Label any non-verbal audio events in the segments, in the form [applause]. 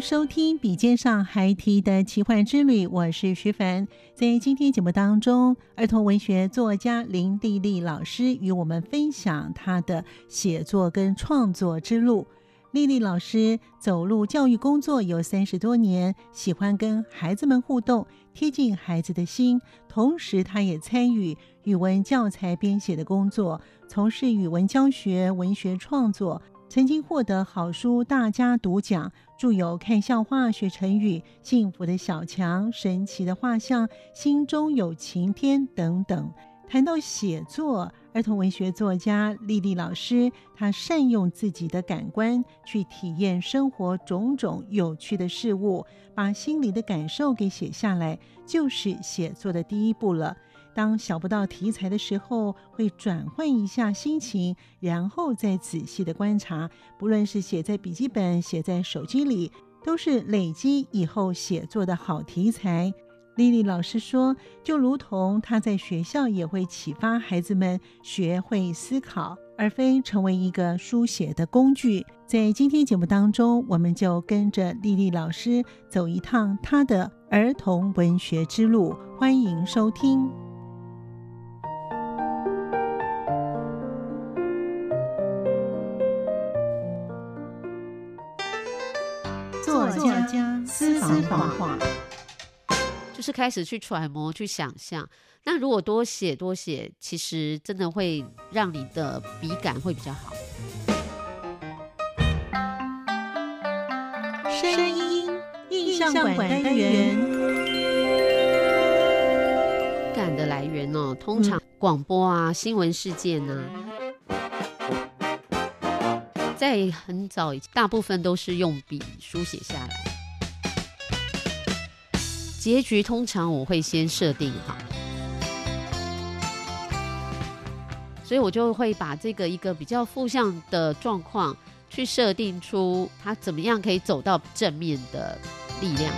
收听《笔尖上孩提的奇幻之旅》，我是徐凡。在今天节目当中，儿童文学作家林丽丽老师与我们分享她的写作跟创作之路。丽丽老师走入教育工作有三十多年，喜欢跟孩子们互动，贴近孩子的心。同时，她也参与语文教材编写的工作，从事语文教学、文学创作。曾经获得好书大家读奖，著有《看笑话学成语》《幸福的小强》《神奇的画像》《心中有晴天》等等。谈到写作，儿童文学作家丽丽老师，她善用自己的感官去体验生活种种有趣的事物，把心里的感受给写下来，就是写作的第一步了。当想不到题材的时候，会转换一下心情，然后再仔细的观察。不论是写在笔记本、写在手机里，都是累积以后写作的好题材。丽丽老师说，就如同她在学校也会启发孩子们学会思考，而非成为一个书写的工具。在今天节目当中，我们就跟着丽丽老师走一趟她的儿童文学之路。欢迎收听。私房话，就是开始去揣摩、去想象。那如果多写多写，其实真的会让你的笔感会比较好。声音印象馆单元，感的来源哦，通常广播啊、新闻事件呢。在很早以前，大部分都是用笔书写下来。结局通常我会先设定好，所以我就会把这个一个比较负向的状况，去设定出他怎么样可以走到正面的力量。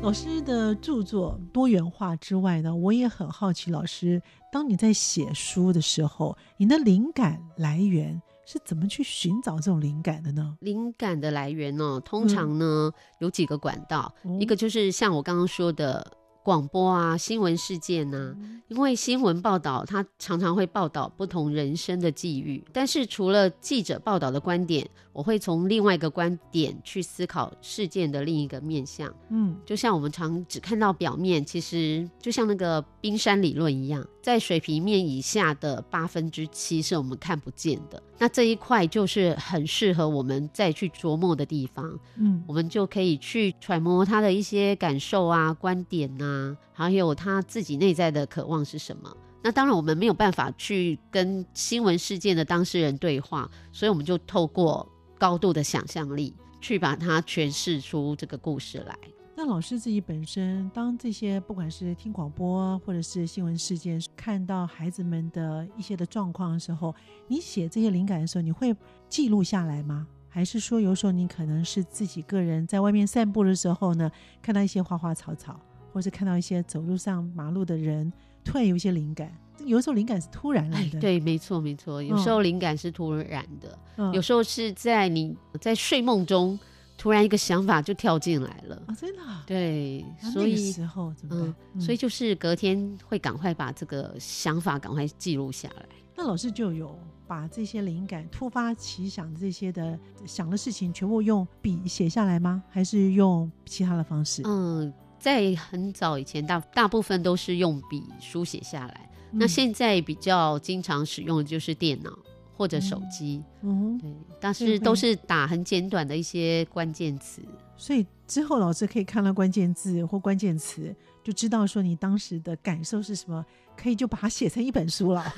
老师的著作多元化之外呢，我也很好奇，老师当你在写书的时候，你的灵感来源是怎么去寻找这种灵感的呢？灵感的来源呢，通常呢有几个管道，一个就是像我刚刚说的。广播啊，新闻事件呐，因为新闻报道，它常常会报道不同人生的际遇。但是除了记者报道的观点，我会从另外一个观点去思考事件的另一个面向。嗯，就像我们常只看到表面，其实就像那个冰山理论一样，在水平面以下的八分之七是我们看不见的。那这一块就是很适合我们再去琢磨的地方。嗯，我们就可以去揣摩他的一些感受啊、观点呐，还有他自己内在的渴望是什么。那当然，我们没有办法去跟新闻事件的当事人对话，所以我们就透过高度的想象力去把它诠释出这个故事来。那老师自己本身，当这些不管是听广播或者是新闻事件，看到孩子们的一些的状况的时候，你写这些灵感的时候，你会记录下来吗？还是说有时候你可能是自己个人在外面散步的时候呢，看到一些花花草草，或是看到一些走路上马路的人，突然有一些灵感。有时候灵感是突然来的，对，没错没错。有时候灵感是突然的，有时候是在你在睡梦中。突然一个想法就跳进来了啊！真的对，所以时候怎么嗯，所以就是隔天会赶快把这个想法赶快记录下来。那老师就有把这些灵感、突发奇想这些的想的事情，全部用笔写下来吗？还是用其他的方式？嗯，在很早以前，大大部分都是用笔书写下来。那现在比较经常使用的就是电脑或者手机。嗯，对，但是都是打很简短的一些关键词。所以之后老师可以看到关键字或关键词，就知道说你当时的感受是什么。可以就把它写成一本书了。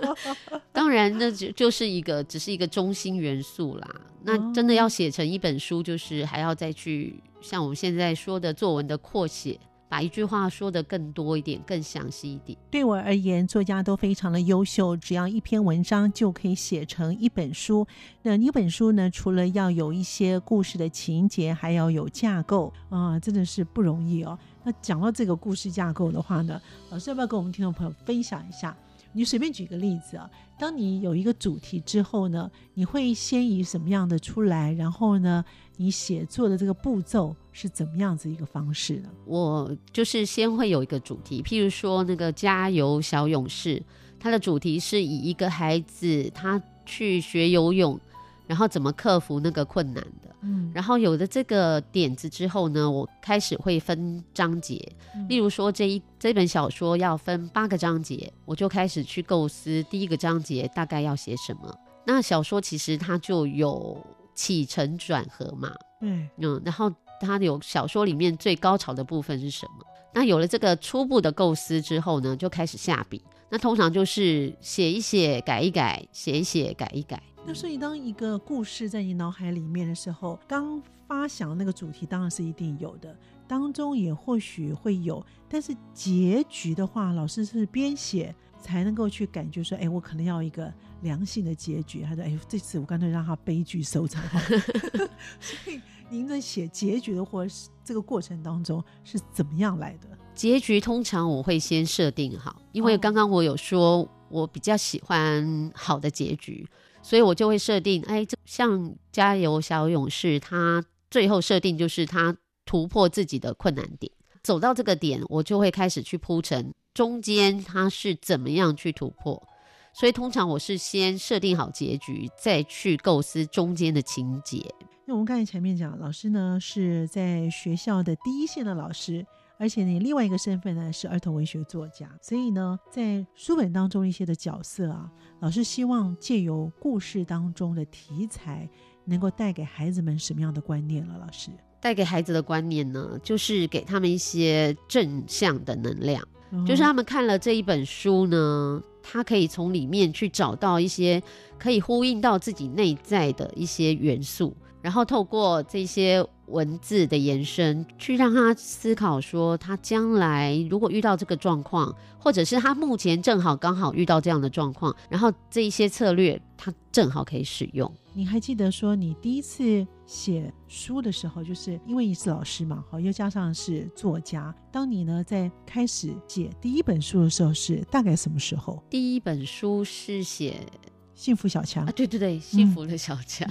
[laughs] 当然，那就就是一个只是一个中心元素啦。那真的要写成一本书，就是还要再去像我们现在说的作文的扩写。把一句话说的更多一点，更详细一点。对我而言，作家都非常的优秀，只要一篇文章就可以写成一本书。那一本书呢，除了要有一些故事的情节，还要有架构啊，真的是不容易哦。那讲到这个故事架构的话呢，老师要不要跟我们听众朋友分享一下？你随便举个例子啊，当你有一个主题之后呢，你会先以什么样的出来？然后呢？你写作的这个步骤是怎么样子一个方式呢？我就是先会有一个主题，譬如说那个《加油小勇士》，它的主题是以一个孩子他去学游泳，然后怎么克服那个困难的。嗯，然后有了这个点子之后呢，我开始会分章节，例如说这一这本小说要分八个章节，我就开始去构思第一个章节大概要写什么。那小说其实它就有。起承转合嘛，嗯嗯，然后它有小说里面最高潮的部分是什么？那有了这个初步的构思之后呢，就开始下笔。那通常就是写一写，改一改，写一写，改一改。那所以当一个故事在你脑海里面的时候，刚发想那个主题当然是一定有的，当中也或许会有，但是结局的话，老师是边写才能够去感觉说，哎，我可能要一个。良性的结局，他说：“哎，这次我干脆让他悲剧收场。[laughs] ”所以您在写结局的或是这个过程当中是怎么样来的？结局通常我会先设定好，因为刚刚我有说我比较喜欢好的结局，所以我就会设定，哎，像加油小勇士，他最后设定就是他突破自己的困难点，走到这个点，我就会开始去铺陈中间他是怎么样去突破。所以通常我是先设定好结局，再去构思中间的情节。那我们刚才前面讲，老师呢是在学校的第一线的老师，而且你另外一个身份呢是儿童文学作家。所以呢，在书本当中一些的角色啊，老师希望借由故事当中的题材，能够带给孩子们什么样的观念了？老师带给孩子的观念呢，就是给他们一些正向的能量，就是他们看了这一本书呢。他可以从里面去找到一些可以呼应到自己内在的一些元素，然后透过这些文字的延伸，去让他思考说，他将来如果遇到这个状况，或者是他目前正好刚好遇到这样的状况，然后这一些策略他正好可以使用。你还记得说你第一次写书的时候，就是因为你是老师嘛，好，又加上是作家。当你呢在开始写第一本书的时候，是大概什么时候？第一本书是写《幸福小强》啊，对对对，《幸福的小强》。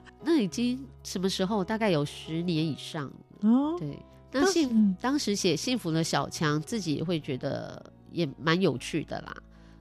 [laughs] 那已经什么时候？大概有十年以上哦。对，那幸当时写《幸福的小强》，自己会觉得也蛮有趣的啦，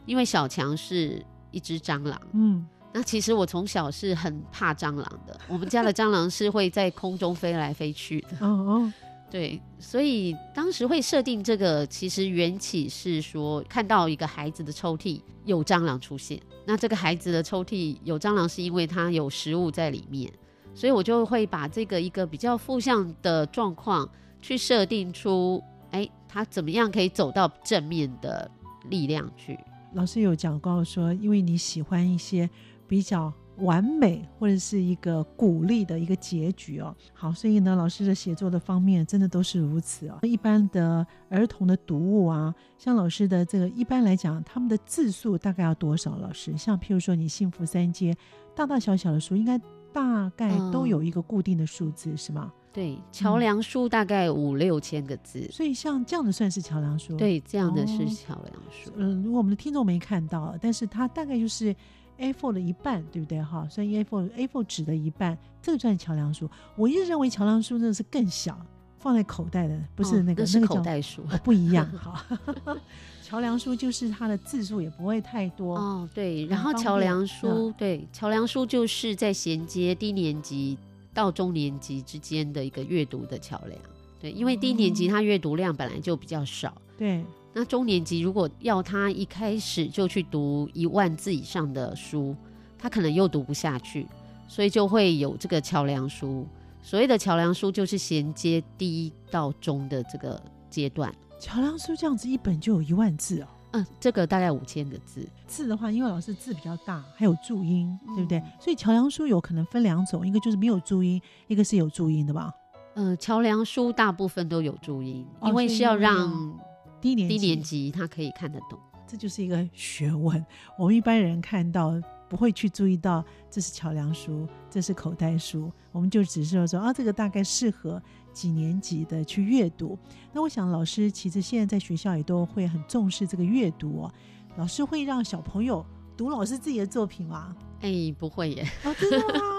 因为小强是一只蟑螂。嗯。那其实我从小是很怕蟑螂的，我们家的蟑螂是会在空中飞来飞去的。哦哦，对，所以当时会设定这个，其实缘起是说看到一个孩子的抽屉有蟑螂出现，那这个孩子的抽屉有蟑螂是因为他有食物在里面，所以我就会把这个一个比较负向的状况去设定出，哎，他怎么样可以走到正面的力量去？老师有讲过说，因为你喜欢一些。比较完美或者是一个鼓励的一个结局哦。好，所以呢，老师的写作的方面真的都是如此哦。一般的儿童的读物啊，像老师的这个，一般来讲，他们的字数大概要多少？老师，像譬如说你幸福三阶，大大小小的书，应该大概都有一个固定的数字，是吗？对，桥梁书大概五六千个字。所以像这样的算是桥梁书？对，这样的是桥梁书。嗯，如果我们的听众没看到，但是它大概就是。A4 的一半，对不对？哈，算 A4 A4 纸的一半，这个算桥梁书。我一直认为桥梁书真的是更小，放在口袋的，不是那个，那个口袋书，不一样。[laughs] 哈，[laughs] 桥梁书就是它的字数也不会太多哦。对，然后桥梁书，对，桥梁书就是在衔接低年级到中年级之间的一个阅读的桥梁。对，因为低年级他阅读量本来就比较少。对，那中年级如果要他一开始就去读一万字以上的书，他可能又读不下去，所以就会有这个桥梁书。所谓的桥梁书就是衔接第一到中的这个阶段。桥梁书这样子一本就有一万字哦。嗯，这个大概五千个字。字的话，因为老师字比较大，还有注音，对不对？所以桥梁书有可能分两种，一个就是没有注音，一个是有注音的吧？嗯，桥梁书大部分都有注音，因为是要让低年低年级他可以看得懂。这就是一个学问。我们一般人看到。不会去注意到这是桥梁书，这是口袋书，我们就只是说啊，这个大概适合几年级的去阅读。那我想老师其实现在在学校也都会很重视这个阅读哦。老师会让小朋友读老师自己的作品吗？哎，不会耶。哦，真的吗？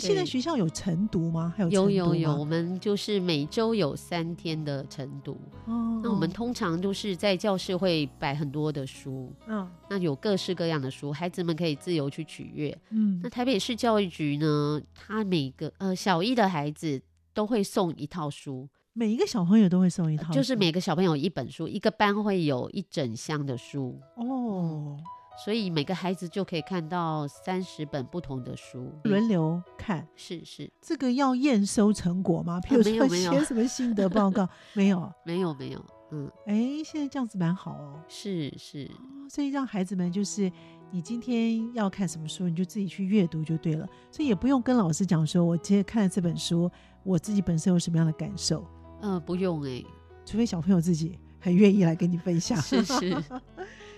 现在学校有晨读吗？还有有有有，我们就是每周有三天的晨读。哦，那我们通常都是在教室会摆很多的书。嗯，那有各式各样的书，孩子们可以自由去取阅。嗯，那台北市教育局呢，他每个呃小一的孩子都会送一套书，每一个小朋友都会送一套，就是每个小朋友一本书，一个班会有一整箱的书。哦。所以每个孩子就可以看到三十本不同的书，轮流看。是是，这个要验收成果吗？譬如说写什么心得报告？[laughs] 没有，没有，没有。嗯，哎，现在这样子蛮好哦。是是，所以让孩子们就是，你今天要看什么书，你就自己去阅读就对了。所以也不用跟老师讲说，我今天看了这本书，我自己本身有什么样的感受。嗯，不用哎，除非小朋友自己很愿意来跟你分享。是是。[laughs]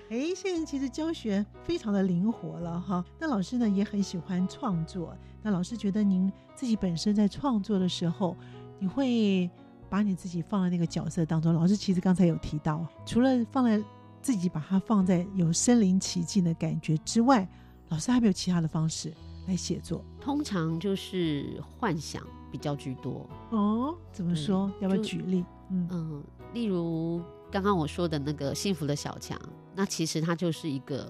哎，现在其实教学非常的灵活了哈。那老师呢也很喜欢创作。那老师觉得您自己本身在创作的时候，你会把你自己放在那个角色当中。老师其实刚才有提到，除了放在自己把它放在有身临其境的感觉之外，老师还没有其他的方式来写作。通常就是幻想比较居多。哦，怎么说？要不要举例？嗯嗯，例如。刚刚我说的那个幸福的小强，那其实它就是一个，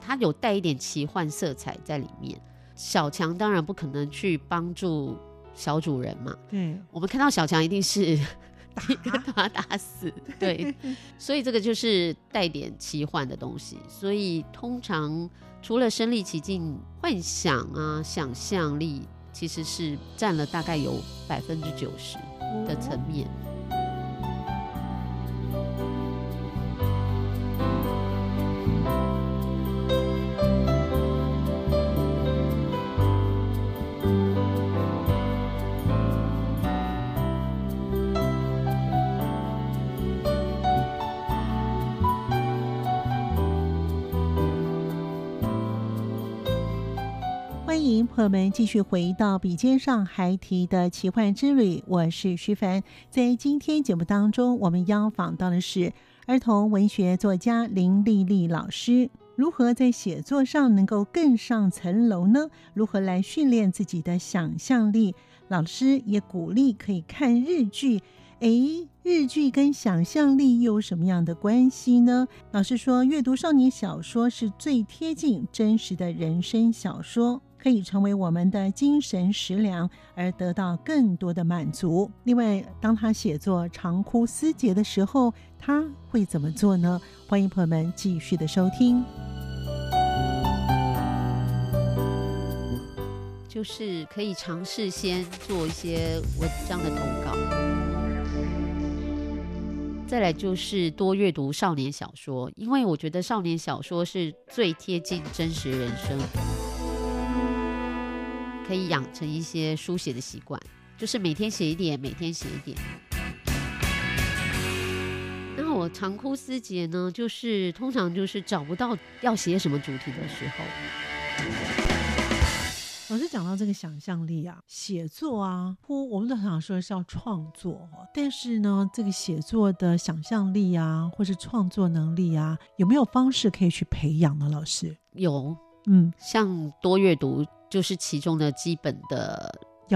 它有带一点奇幻色彩在里面。小强当然不可能去帮助小主人嘛，对，我们看到小强一定是 [laughs] 把他打死，对，[laughs] 所以这个就是带点奇幻的东西。所以通常除了身临其境、幻想啊、想象力，其实是占了大概有百分之九十的层面。朋友们，继续回到笔尖上还提的奇幻之旅，我是徐凡。在今天节目当中，我们邀访到的是儿童文学作家林丽丽老师。如何在写作上能够更上层楼呢？如何来训练自己的想象力？老师也鼓励可以看日剧。诶，日剧跟想象力又有什么样的关系呢？老师说，阅读少年小说是最贴近真实的人生小说。可以成为我们的精神食粮，而得到更多的满足。另外，当他写作长哭思竭的时候，他会怎么做呢？欢迎朋友们继续的收听。就是可以尝试先做一些文章的投稿，再来就是多阅读少年小说，因为我觉得少年小说是最贴近真实人生。可以养成一些书写的习惯，就是每天写一点，每天写一点。那我长哭思竭呢，就是通常就是找不到要写什么主题的时候。老师讲到这个想象力啊，写作啊，呼，我们都很想说是要创作，但是呢，这个写作的想象力啊，或是创作能力啊，有没有方式可以去培养呢？老师有，嗯，像多阅读。就是其中的基本的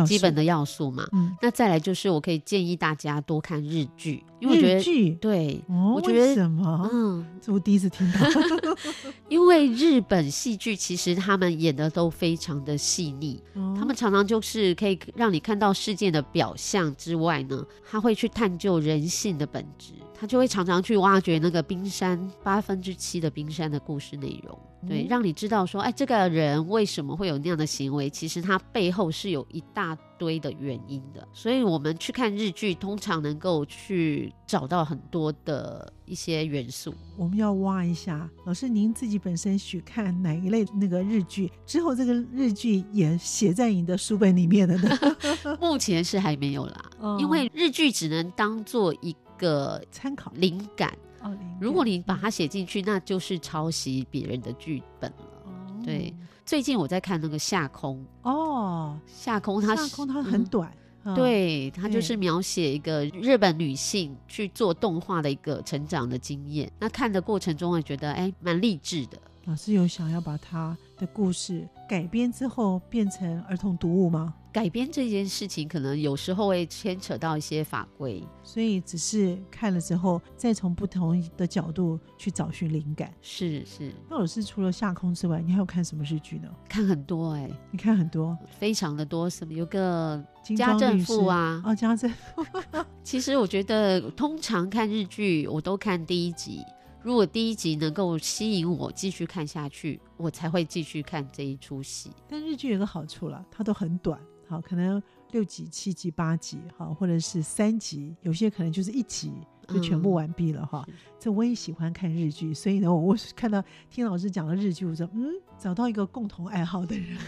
基本的要素嘛。嗯，那再来就是我可以建议大家多看日剧，因为我觉得对，哦，我觉得什么？嗯，[laughs] 这我第一次听到。[laughs] 因为日本戏剧其实他们演的都非常的细腻，哦他们常常就是可以让你看到事件的表象之外呢，他会去探究人性的本质，他就会常常去挖掘那个冰山八分之七的冰山的故事内容，对，嗯让你知道说，哎，这个人为什么会有那样的行为，其实他背后是有一大堆的原因的，所以我们去看日剧，通常能够去找到很多的一些元素。我们要挖一下，老师您自己本身许看哪一类那个日剧？之后这个日剧也写在你的书本里面的呢？[laughs] [laughs] 目前是还没有啦，哦因为日剧只能当做一个参考。灵感，哦，如果你把它写进去，那就是抄袭别人的剧本了。哦。对最近我在看那个《夏空》，哦，《夏空》它是夏空它很嗯。短，嗯，对，它就是描写一个日本女性去做动画的一个成长的经验。那看的过程中，会觉得哎，蛮励志的。老师有想要把他的故事改编之后变成儿童读物吗？改编这件事情，可能有时候会牵扯到一些法规。所以只是看了之后，再从不同的角度去找寻灵感。是是，那老师除了下空之外，你还有看什么日剧呢？看很多哎、你看很多非常的多。什么有个家政妇啊哦，家政 [laughs] 其实我觉得，通常看日剧，我都看第一集。如果第一集能够吸引我继续看下去，我才会继续看这一出戏。但日剧有个好处啦，它都很短，好，可能六集、七集、八集，好，或者是三集，有些可能就是一集就全部嗯完毕了哈。是这我也喜欢看日剧，所以呢，我我看到听老师讲了日剧，我说嗯，找到一个共同爱好的人。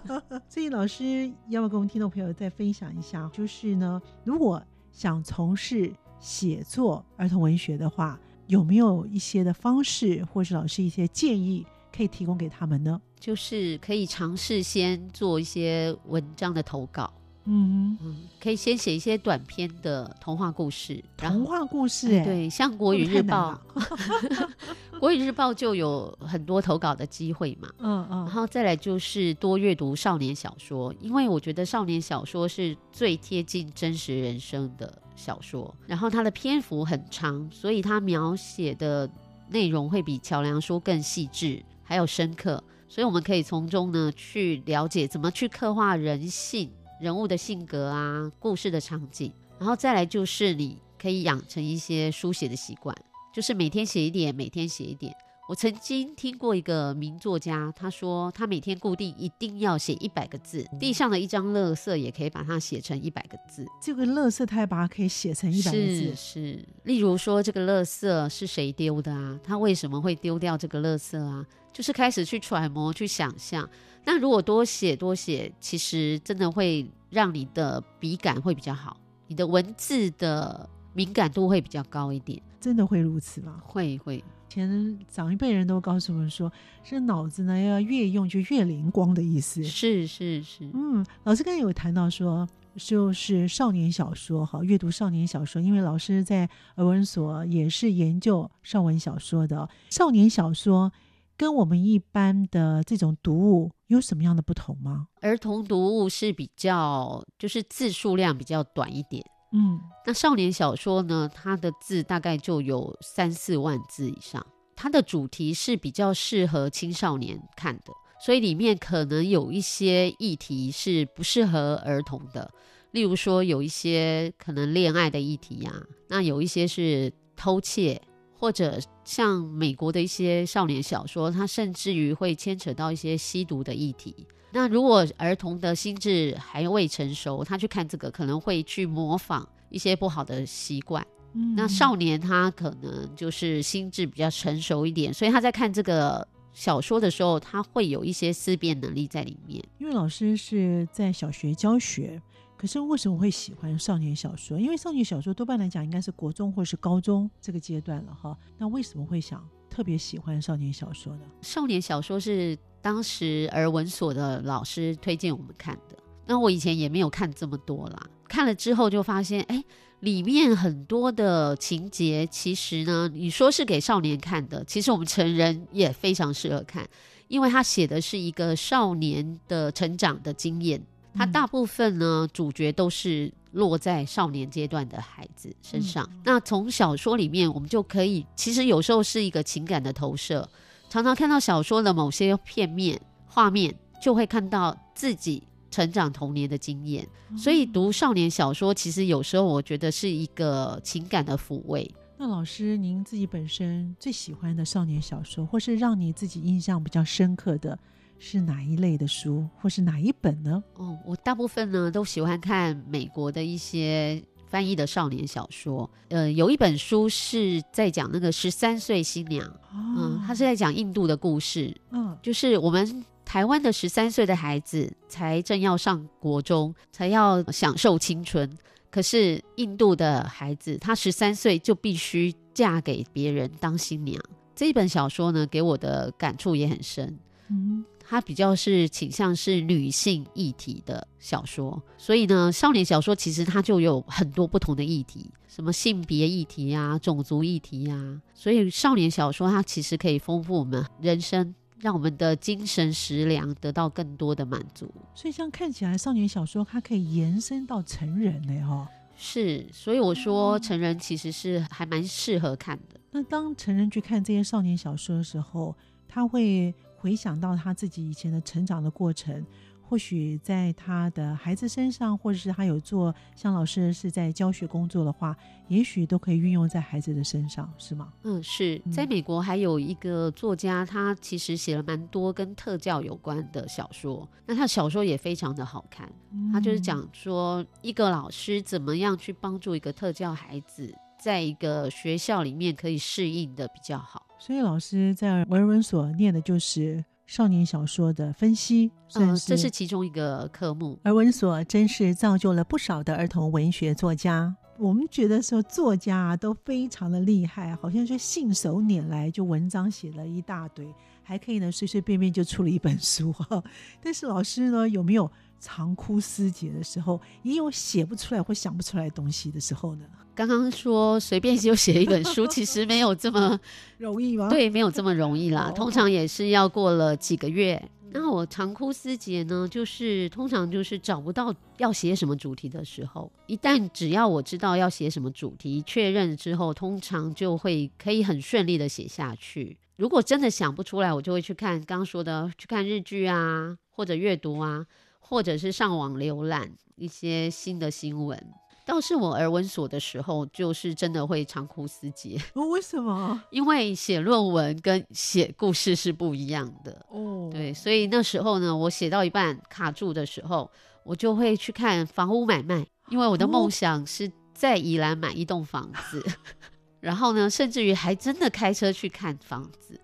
[laughs] 所以老师要不要跟我们听众朋友再分享一下？就是呢，如果想从事写作儿童文学的话，有没有一些的方式，或是老师一些建议可以提供给他们呢？就是可以尝试先做一些文章的投稿，嗯嗯，可以先写一些短篇的童话故事，然后童话故事、哎，哎对，像国语日报，[laughs] [laughs] 国语日报就有很多投稿的机会嘛。嗯嗯，然后再来就是多阅读少年小说，因为我觉得少年小说是最贴近真实人生的小说，然后它的篇幅很长，所以它描写的内容会比桥梁书更细致，还有深刻，所以我们可以从中呢去了解怎么去刻画人性、人物的性格啊、故事的场景，然后再来就是你可以养成一些书写的习惯，就是每天写一点，每天写一点。我曾经听过一个名作家，他说他每天固定一定要写一百个字，地上的一张垃圾也可以把它写成一百个字。这个乐色他也把它可以写成一百个是字，是，例如说这个垃圾是谁丢的啊？他为什么会丢掉这个垃圾啊？就是开始去揣摩、去想象。那如果多写多写，其实真的会让你的笔感会比较好，你的文字的敏感度会比较高一点。真的会如此吗？会会，前长一辈人都告诉我们说，这脑子呢要越用就越灵光的意思。是是是，嗯，老师刚才有谈到说，就是少年小说哈，阅读少年小说，因为老师在儿文所也是研究少文小说的。少年小说跟我们一般的这种读物有什么样的不同吗？儿童读物是比较就是字数量比较短一点。嗯，那少年小说呢，它的字大概就有三四万字以上，它的主题是比较适合青少年看的，所以里面可能有一些议题是不适合儿童的，例如说有一些可能恋爱的议题呀、那有一些是偷窃，或者像美国的一些少年小说，它甚至于会牵扯到一些吸毒的议题。那如果儿童的心智还未成熟，他去看这个可能会去模仿一些不好的习惯。嗯那少年他可能就是心智比较成熟一点，所以他在看这个小说的时候，他会有一些思辨能力在里面。因为老师是在小学教学，可是为什么会喜欢少年小说？因为少年小说多半来讲应该是国中或是高中这个阶段了哈。那为什么会想特别喜欢少年小说呢？少年小说是当时儿文所的老师推荐我们看的。那我以前也没有看这么多啦，看了之后就发现，哎，里面很多的情节，其实呢，你说是给少年看的，其实我们成人也非常适合看，因为他写的是一个少年的成长的经验。他大部分呢主角都是落在少年阶段的孩子身上。那从小说里面，我们就可以，其实有时候是一个情感的投射，常常看到小说的某些片面画面，就会看到自己成长童年的经验。所以读少年小说，其实有时候我觉得是一个情感的抚慰。那老师，您自己本身最喜欢的少年小说，或是让你自己印象比较深刻的是哪一类的书，或是哪一本呢？哦，我大部分呢都喜欢看美国的一些翻译的少年小说。呃，有一本书是在讲那个十三岁新娘，嗯，他是在讲印度的故事，嗯，就是我们台湾的十三岁的孩子才正要上国中，才要享受青春。可是印度的孩子，他十三岁就必须嫁给别人当新娘。这一本小说呢，给我的感触也很深。嗯，它比较是倾向是女性议题的小说，所以呢，少年小说其实它就有很多不同的议题，什么性别议题啊、种族议题啊。所以少年小说它其实可以丰富我们人生。让我们的精神食粮得到更多的满足，所以像看起来少年小说，它可以延伸到成人嘞，哈。是，所以我说成人其实是还蛮适合看的。那当成人去看这些少年小说的时候，他会回想到他自己以前的成长的过程。或许在他的孩子身上，或者是他有做像老师是在教学工作的话，也许都可以运用在孩子的身上，是吗？嗯，是在美国还有一个作家，他其实写了蛮多跟特教有关的小说，那他小说也非常的好看。他就是讲说一个老师怎么样去帮助一个特教孩子，在一个学校里面可以适应的比较好。所以老师在文文所念的就是。少年小说的分析，嗯，这是其中一个科目。而文所真是造就了不少的儿童文学作家。我们觉得说作家啊都非常的厉害，好像是信手拈来就文章写了一大堆，还可以呢随随便便就出了一本书哈。[laughs] 但是老师呢有没有长哭思竭的时候，也有写不出来或想不出来东西的时候呢？刚刚说随便就写一本书，[laughs] 其实没有这么容易吗？对，没有这么容易啦。通常也是要过了几个月。那我长哭思竭呢，就是通常就是找不到要写什么主题的时候。一旦只要我知道要写什么主题，确认之后，通常就会可以很顺利的写下去。如果真的想不出来，我就会去看刚刚说的，去看日剧啊，或者阅读啊，或者是上网浏览一些新的新闻。倒是我儿文所的时候，就是真的会长哭思竭。哦，为什么？因为写论文跟写故事是不一样的。哦，对，所以那时候呢，我写到一半卡住的时候，我就会去看房屋买卖，因为我的梦想是在宜兰买一栋房子。[laughs] 然后呢，甚至于还真的开车去看房子。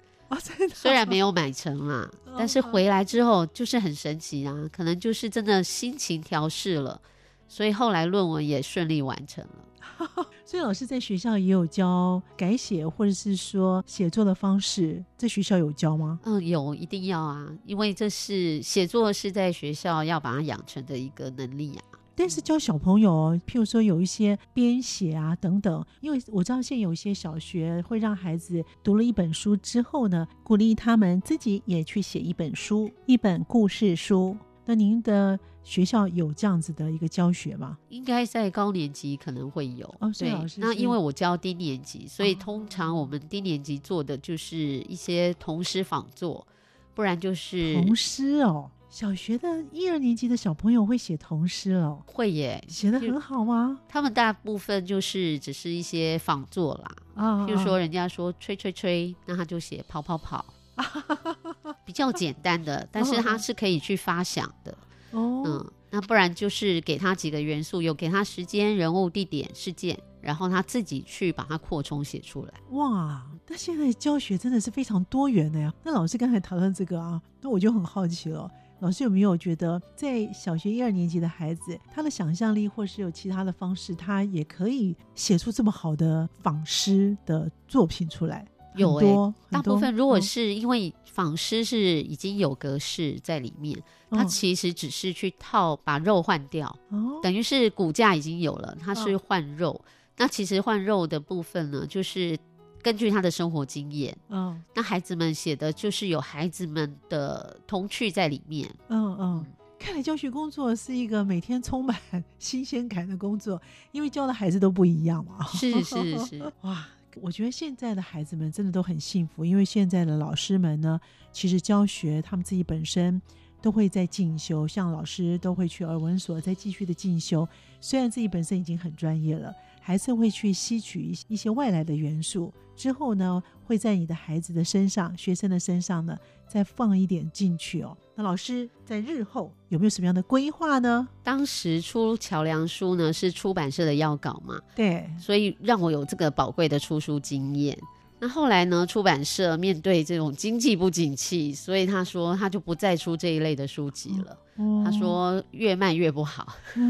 虽然没有买成啦，[laughs] 但是回来之后就是很神奇啊，可能就是真的心情调试了。所以后来论文也顺利完成了。[laughs] 所以老师在学校也有教改写或者是说写作的方式，在学校有教吗？嗯，有，一定要啊，因为这是写作是在学校要把它养成的一个能力啊。但是教小朋友，譬如说有一些编写啊等等，因为我知道现在有一些小学会让孩子读了一本书之后呢，鼓励他们自己也去写一本书，一本故事书。那您的学校有这样子的一个教学吗？应该在高年级可能会有。哦，对，那因为我教低年级，所以通常我们低年级做的就是一些童诗仿作，不然就是童诗哦。小学的一二年级的小朋友会写童诗哦，会耶，写的很好吗？他们大部分就是只是一些仿作啦，啊，譬如说人家说吹吹吹，那他就写跑跑跑。[laughs] 比较简单的，[laughs] 但是他是可以去发想的。哦，嗯，那不然就是给他几个元素，有给他时间、人物、地点、事件，然后他自己去把它扩充写出来。哇，那现在教学真的是非常多元的呀。那老师刚才讨论这个啊，那我就很好奇了。老师有没有觉得，在小学一二年级的孩子，他的想象力或是有其他的方式，他也可以写出这么好的仿诗的作品出来？有诶，大部分如果是因为仿诗是已经有格式在里面，它其实只是去套把肉换掉，等于是骨架已经有了，它是换肉。那其实换肉的部分呢，就是根据他的生活经验，嗯，那孩子们写的就是有孩子们的童趣在里面，嗯嗯。看来教学工作是一个每天充满新鲜感的工作，[laughs] 因为教的孩子都不一样嘛。是是是，[laughs] 哇！我觉得现在的孩子们真的都很幸福，因为现在的老师们呢，其实教学他们自己本身都会在进修，像老师都会去耳闻所再继续的进修，虽然自己本身已经很专业了。还是会去吸取一些外来的元素，之后呢，会在你的孩子的身上、学生的身上呢，再放一点进去哦。那老师在日后有没有什么样的规划呢？当时出桥梁书呢，是出版社的要稿嘛？对，所以让我有这个宝贵的出书经验。那后来呢，出版社面对这种经济不景气，所以他说他就不再出这一类的书籍了。他说越卖越不好，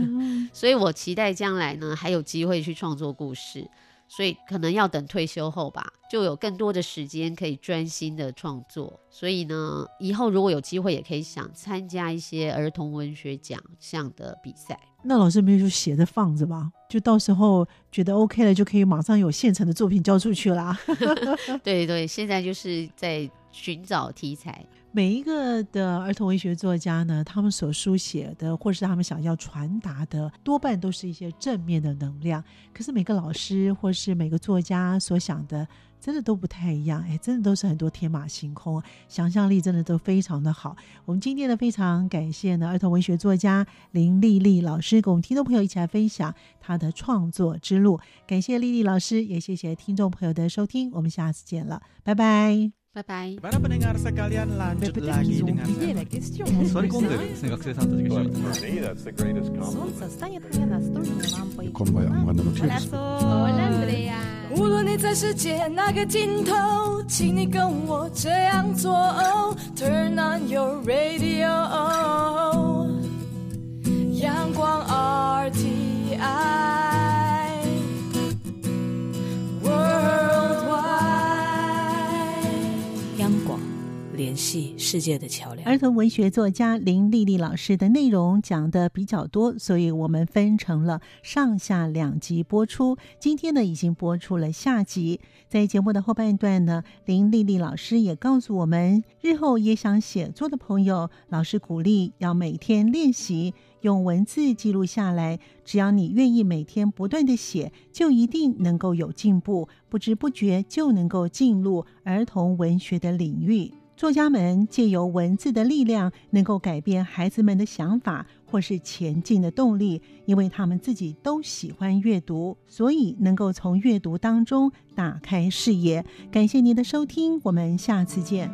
[laughs] 所以我期待将来呢还有机会去创作故事，所以可能要等退休后吧，就有更多的时间可以专心的创作。所以呢，以后如果有机会，也可以想参加一些儿童文学奖项的比赛。那老师没有就写着放着吧？就到时候觉得 OK 了，就可以马上有现成的作品交出去啦。[laughs] 对对，现在就是在寻找题材。每一个的儿童文学作家呢，他们所书写的，或是他们想要传达的，多半都是一些正面的能量。可是每个老师或是每个作家所想的，真的都不太一样。哎，真的都是很多天马行空，想象力真的都非常的好。我们今天呢，非常感谢呢儿童文学作家林丽丽老师，跟我们听众朋友一起来分享她的创作之路。感谢丽丽老师，也谢谢听众朋友的收听。我们下次见了，拜拜。拜拜。Para pendengar sekalian lanjut lagi dengan Sorry konder,学生さんたちが喋ってます。Komba ya, mwana no cheers. Hola Andrea。无论你在世界哪个尽头，请你跟我这样做。Turn on your radio，阳光 RTI。 联系世界的桥梁。儿童文学作家林丽丽老师的内容讲的比较多，所以我们分成了上下两集播出。今天呢，已经播出了下集。在节目的后半段呢，林丽丽老师也告诉我们，日后也想写作的朋友，老师鼓励要每天练习用文字记录下来。只要你愿意每天不断的写，就一定能够有进步，不知不觉就能够进入儿童文学的领域。作家们借由文字的力量，能够改变孩子们的想法，或是前进的动力，因为他们自己都喜欢阅读，所以能够从阅读当中打开视野。感谢您的收听，我们下次见。